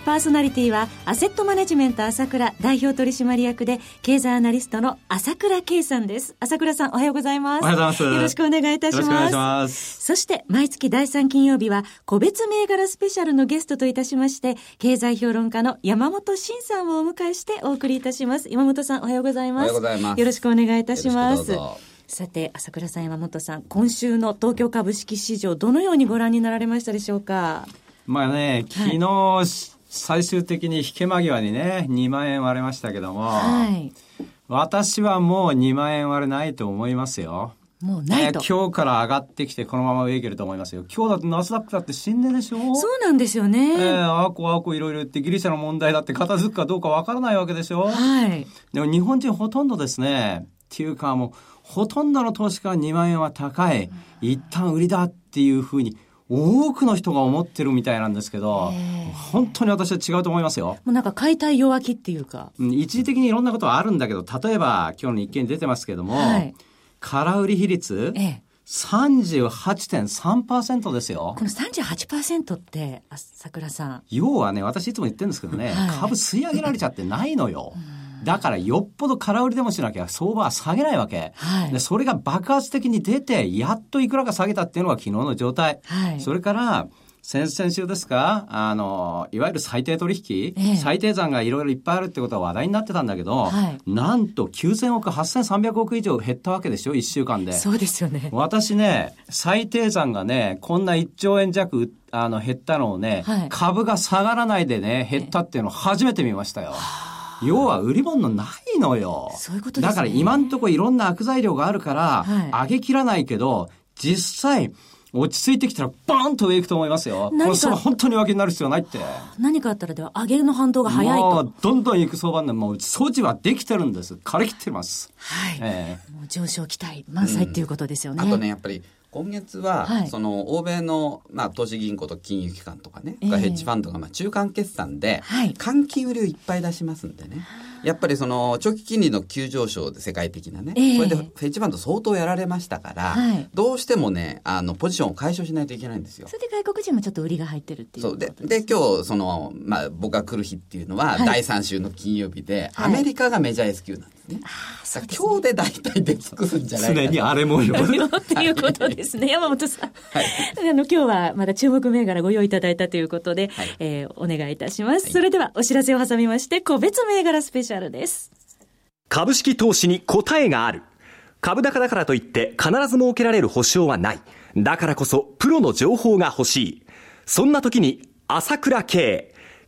パーソナリティはアセットマネジメント朝倉代表取締役で経済アナリストの朝倉慶さんです。朝倉さんおはようございます。おはようございます。よろしくお願いいたします。よろしくお願いします。そして毎月第3金曜日は個別銘柄スペシャルのゲストといたしまして経済評論家の山本慎さんをお迎えしてお送りいたします。山本さんおはようございます。おはようございます。よろしくお願いいたします。さて、朝倉さん、山本さん、今週の東京株式市場、どのようにご覧になられましたでしょうか？まあね、昨日、最終的に引け間際にね、2万円割れましたけども、はい。私はもう2万円割れないと思いますよ。もうないと。えー今日から上がってきてこのまま上行けると思いますよ。今日だってナスダックだって新年でしょ？そうなんですよね。えー、あこあこいろいろ言ってギリシャの問題だって片付くかどうかわからないわけでしょ？はい。でも日本人ほとんどですね、っていうかもう、ほとんどの投資家は2万円は高い、一旦売りだっていうふうに、多くの人が思ってるみたいなんですけど、本当に私は違うと思いますよ。もうなんか解体弱気っていうか。うん一時的にいろんなことはあるんだけど、例えば今日の日経に出てますけども、はい空売り比率、ええ。38.3%ですよこ。の38%って、朝倉さん。要はね、私いつも言ってるんですけどね、はい株吸い上げられちゃってないのよ。だからよっぽど空売りでもしなきゃ相場は下げないわけ。はいでそれが爆発的に出て、やっといくらか下げたっていうのが昨日の状態。はいそれから、先々週ですかあの、いわゆる最低取引、ええ最低残がいろいろいっぱいあるってことは話題になってたんだけど、はいなんと9000億、8300億以上減ったわけでしょ、1週間で。そうですよね。私ね、最低残がね、こんな1兆円弱あの減ったのをね、はい株が下がらないでね、減ったっていうのを初めて見ましたよ。要は売り物ないのよ。そういうことですねだから今んとこいろんな悪材料があるから、はい上げきらないけど、実際、落ち着いてきたらバーンと上行くと思いますよ。何かこれそれ本当に上げになる必要ないって。何かあったらでは、上げの反動が早いと。もうどんどん行く相場でもう措置はできてるんです。枯れ切ってます。はい。ええもう上昇期待満載っていうことですよね。あとね、やっぱり今月は、はい。その欧米の、まあ、投資銀行と金融機関とかね、ええ。ヘッジファンドがまあ中間決算で、はい。換金売りをいっぱい出しますんでね。やっぱりその長期金利の急上昇で世界的なね、ええ。これでヘッジファンド相当やられましたから、はい。どうしてもね、あの、ポジションを解消しないといけないんですよ。そ。れで外国人もちょっと売りが入ってるっていう。そう。でで今日その、まあ、僕が来る日っていうのは、はい。第3週の金曜日で、はい。アメリカがメジャー S q なんですね。そうですね今日で大体出尽くすんじゃないかな常に荒れ模様。っていうことですね、山本さん。あの、今日はまだ注目銘柄ご用意いただいたということで、はいえーお願いいたします。それでは、お知らせを挟みまして、個別銘柄スペシャルです。株式投資に答えがある株高だからといって必ず設けられる保証はないだからこそプロの情報が欲しいそんな時に朝倉慶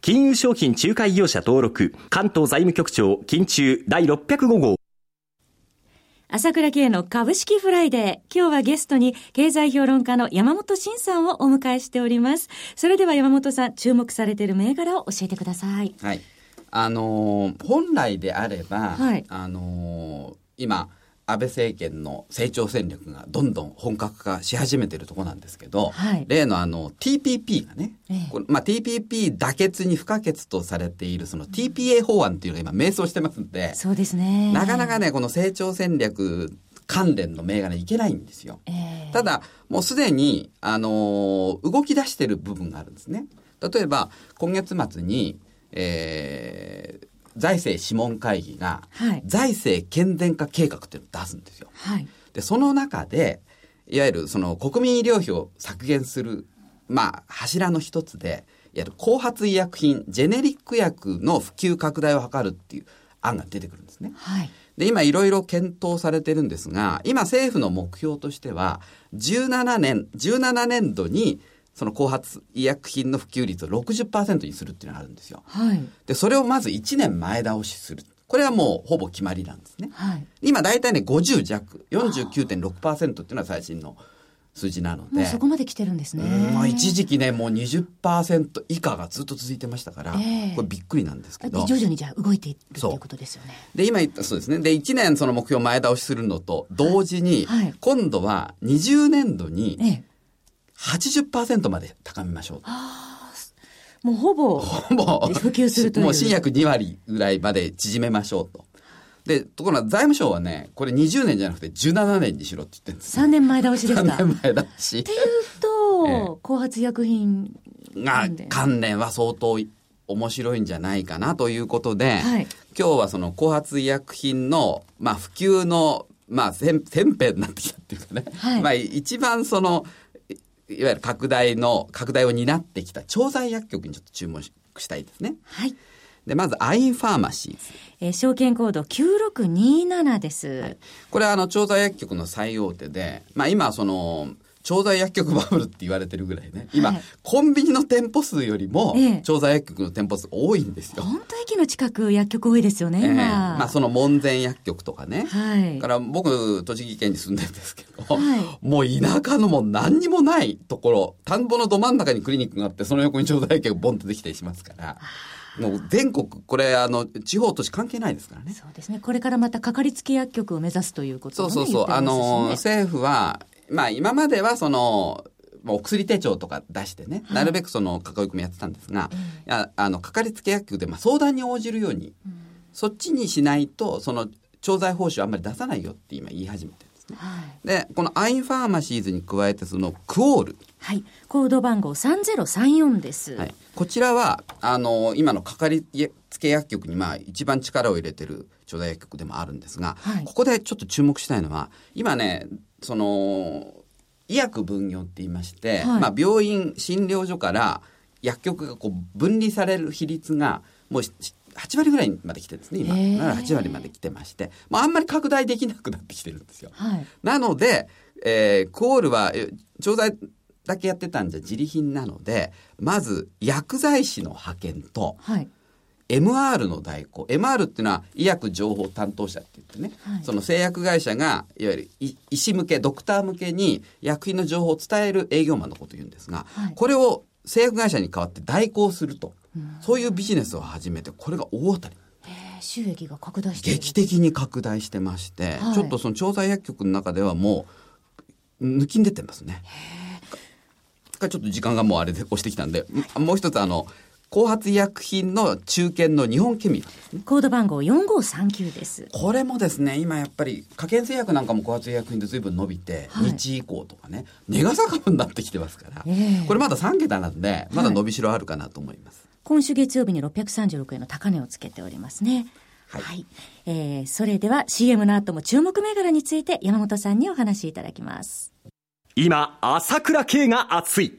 金融商品仲介業者登録、関東財務局長、金仲第605号。朝倉慶の株式フライデー。今日はゲストに経済評論家の山本伸さんをお迎えしております。それでは山本さん、注目されている銘柄を教えてください。はい。あのー本来であれば、はいあのー今、安倍政権の成長戦略がどんどん本格化し始めてるところなんですけど、はい例のあの TPP がね、ええまあ、TPP 妥結に不可欠とされているその TPA 法案っていうのが今迷走してますんで、そうですね。なかなかね、この成長戦略関連の銘柄いけないんですよ。えーただ、もうすでに、あのー動き出してる部分があるんですね。例えば、今月末に、えー財政諮問会議が、はい財政健全化計画っていうのを出すんですよ。はい。で、その中で、いわゆるその国民医療費を削減する、まあ、柱の一つで、いわゆる後発医薬品、ジェネリック薬の普及拡大を図るっていう案が出てくるんですね。はい。で、今いろいろ検討されてるんですが、今政府の目標としては、17年、17年度にその後発医薬品の普及率を60%にするっていうのがあるんですよ。はい。で、それをまず1年前倒しする。これはもうほぼ決まりなんですね。はい。今大体ね、50弱、49.6%っていうのは最新の数字なので。そこまで来てるんですね。うんまあ一時期ね、もう20%以下がずっと続いてましたから、ええこれびっくりなんですけど。徐々にじゃあ動いているっていうことですよね。で、今言った、そうですね。で、1年その目標前倒しするのと同時に、はいはい今度は20年度にええ。80%まで高めましょうと。もうほぼ、もう、普及するというもう新薬2割ぐらいまで縮めましょうと。で、ところが財務省はね、これ20年じゃなくて17年にしろって言ってるんですよ。3年前倒しですか？3年前だしっ。ていうと、ええ後発医薬品なが関連は相当面白いんじゃないかなということで、はい今日はその後発医薬品の、まあ、普及の、まあ、先先兵になってきたっていうかね、はいまあ、一番そのいいわゆる拡大の拡大を担ってきた調剤薬局にちょっと注目したいですね。はい。でまずアインファーマシーズえー証券コード9627です。これはあの調剤薬局の最大手で、まあ、今その調剤薬局バブルって言われてるぐらいね今、はいコンビニの店舗数よりもええ調剤薬局の店舗数多いんですよ。本当駅の近く薬局多いですよね、ええ今。まあその門前薬局とかね。はいだから僕、栃木県に住んでるんですけど、はいもう田舎のもう何にもないところ、田んぼのど真ん中にクリニックがあって、その横に調剤薬局ボンとできたりしますから、もう全国、これあの、地方都市関係ないですからね。そうですね。これからまたかかりつけ薬局を目指すということを、ね、そうそうそう。ねの、政府は、まあ今まではその、まあお薬手帳とか出してね、なるべくその囲い込みやってたんですが、いやあの、かかりつけ薬局でまあ相談に応じるように、そっちにしないと、その、調剤報酬あんまり出さないよって今言い始めてるんですね。はい。で、このアインファーマシーズに加えて、そのクオール。はい。コード番号3034です。はい、こちらは、あの、今のかかりつけ薬局に、まあ、一番力を入れてる調剤薬局でもあるんですが、はいここでちょっと注目したいのは、今ね、その、医薬分業って言いまして、はいまあ、病院、診療所から薬局がこう分離される比率が、もうし8割ぐらいまで来てるんですね、今。ら8割まで来てまして、まあ、あんまり拡大できなくなってきてるんですよ。はい。なので、えークオールは、え調剤だけやってたんじゃ自利品なので、まず薬剤師の派遣と、はい。MR の代行。MR っていうのは医薬情報担当者って言ってね、はいその製薬会社が、いわゆる医医師向け、ドクター向けに薬品の情報を伝える営業マンのことを言うんですが、はいこれを製薬会社に代わって代行すると、そういうビジネスを始めて、これが大当たり。えー収益が拡大して。劇的に拡大してまして、はいちょっとその調剤薬局の中ではもう抜きん出てますね。ちょっと時間がもうあれで押してきたんでもう一つあの後発医薬品の中堅の日本ケミカですねコード番号4539です。これもですね今やっぱり科研製薬なんかも後発医薬品で随分伸びて、はい日以降とかね値が下株になってきてますから、ええこれまだ3桁なんでまだ伸びしろあるかなと思います。今週月曜日に636円の高値をつけておりますね。は。はいいえー、それでは CM の後も注目銘柄について山本さんにお話しいただきます。今、朝倉慶が熱い。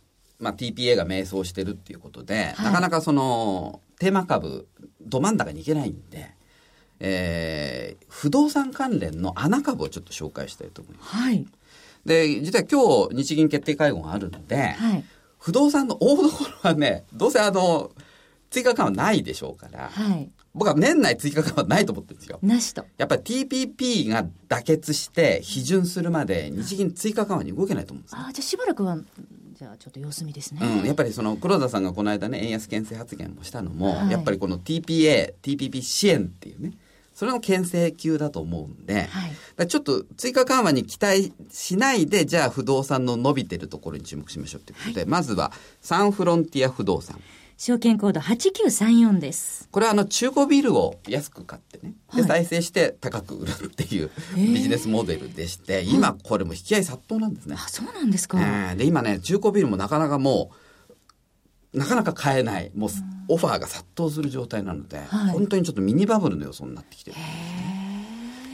まあ、TPA が迷走してるっていうことで、はいなかなかそのテーマ株ど真ん中に行けないんで、えー不動産関連の穴株をちょっと紹介したいと思います。はい。で実は今日日銀決定会合があるんで、はい。不動産の大所はねどうせあの追加緩和ないでしょうから、はい。僕は年内追加緩和ないと思ってるんですよ。なしと。やっぱり TPP が妥結して批准するまで日銀追加緩和に動けないと思うんですねああ、じゃあしばらくは、じゃあちょっと様子見ですね。うん、やっぱりその黒田さんがこの間ね円安牽制発言もしたのも、はいやっぱりこの TPA、TPP 支援っていうねそれの牽制級だと思うんで、はいちょっと追加緩和に期待しないで、じゃあ不動産の伸びてるところに注目しましょうということで、まずはサンフロンティア不動産。証券コード8934です。これはあの中古ビルを安く買ってね、ではい再生して高く売るっていうビジネスモデルでして、今これも引き合い殺到なんですね。あ、そうなんですか。えーで、今ね、中古ビルもなかなかもう、なかなか買えない、もうオファーが殺到する状態なので、はい本当にちょっとミニバブルの予想になってきてるんですね。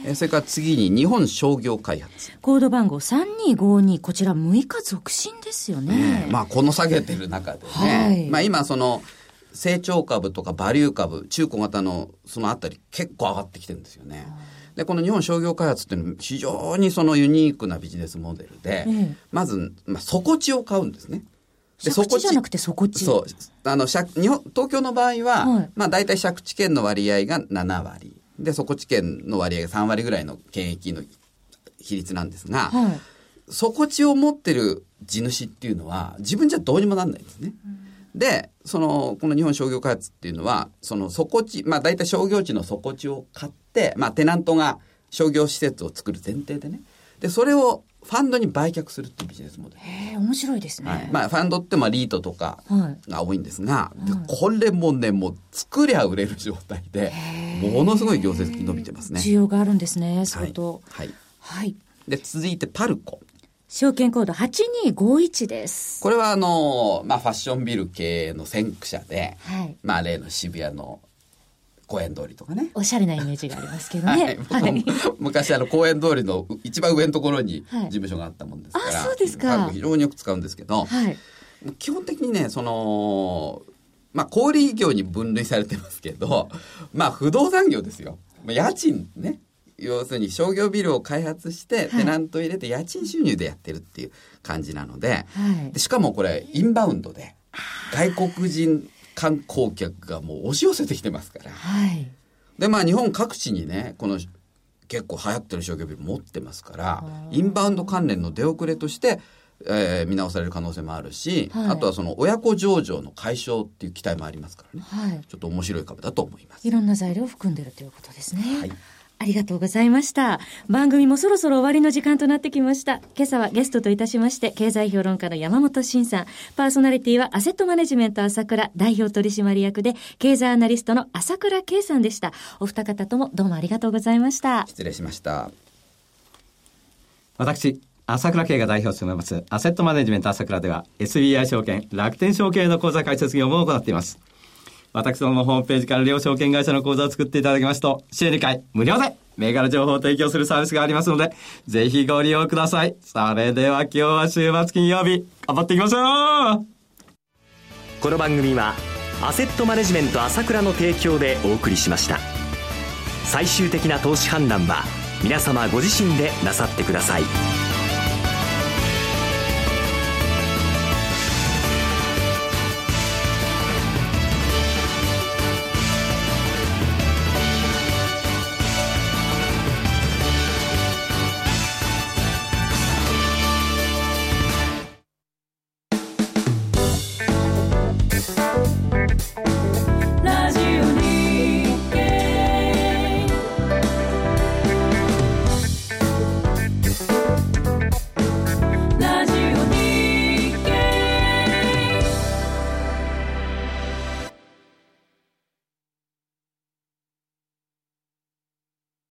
えーそれから次に日本商業開発。コード番号3252、こちら6日続伸ですよね。まあ、この下げてる中でね、はいまあ今その、成長株とかバリュー株、中古型のそのあたり結構上がってきてるんですよね。で、この日本商業開発っていうのは非常にそのユニークなビジネスモデルで、ええまず、まあ、底地を買うんですね。で借地じゃなくて底地。そう。あの、借日本、東京の場合は、はいまあ大体借地権の割合が7割。で、底地権の割合が3割ぐらいの権益の比率なんですが、はい。底地を持ってる地主っていうのは自分じゃどうにもなんないんですね。で、その、この日本商業開発っていうのは、その底地、まあ大体商業地の底地を買って、まあテナントが商業施設を作る前提でね。で、それをファンドに売却するっていうビジネスモデル。面白いですね。はい、まあファンドってまあリートとかはいが多いんですが、でこれもねもう作りゃ売れる状態でものすごい業績伸びてますね。需要があるんですね、相当。はい、はい。で続いてパルコ証券コード8251です。これはあの、まあ、ファッションビル系の先駆者で、はい。まあ、例の渋谷の公園通りとかね。おしゃれなイメージがありますけどはいね。僕も昔あの公園通りの一番上のところにはい事務所があったもんですから、あそうですか非常によく使うんですけど、はい。基本的にね、その、まあ、小売業に分類されてますけど、まあ、不動産業ですよ。まあ家賃ね。要するに商業ビルを開発して、いテナント入れて家賃収入でやってるっていう感じなので、はいでしかもこれ、インバウンドで、外国人観光客がもう押し寄せてきてますから。はい。で、まあ、日本各地にね、この、結構流行ってる商業ビル持ってますから、インバウンド関連の出遅れとして、えー見直される可能性もあるし、はいあとはその親子上場の解消っていう期待もありますからね。はい。ちょっと面白い株だと思います。いろんな材料を含んでるということですね。はいありがとうございました。番組もそろそろ終わりの時間となってきました。今朝はゲストといたしまして、経済評論家の山本慎さん、パーソナリティはアセットマネジメント朝倉代表取締役で、経済アナリストの朝倉圭さんでした。お二方ともどうもありがとうございました。失礼しました。私、朝倉慶が代表を務めます、アセットマネジメント朝倉では、SBI 証券、楽天証券の口座開設業務を行っています。私どものホームページから両証券会社の口座を作っていただきますと、週2回無料で銘柄情報を提供するサービスがありますので、ぜひご利用ください。それでは今日は週末金曜日、頑張っていきましょう!この番組はアセットマネジメント朝倉の提供でお送りしました。最終的な投資判断は皆様ご自身でなさってください。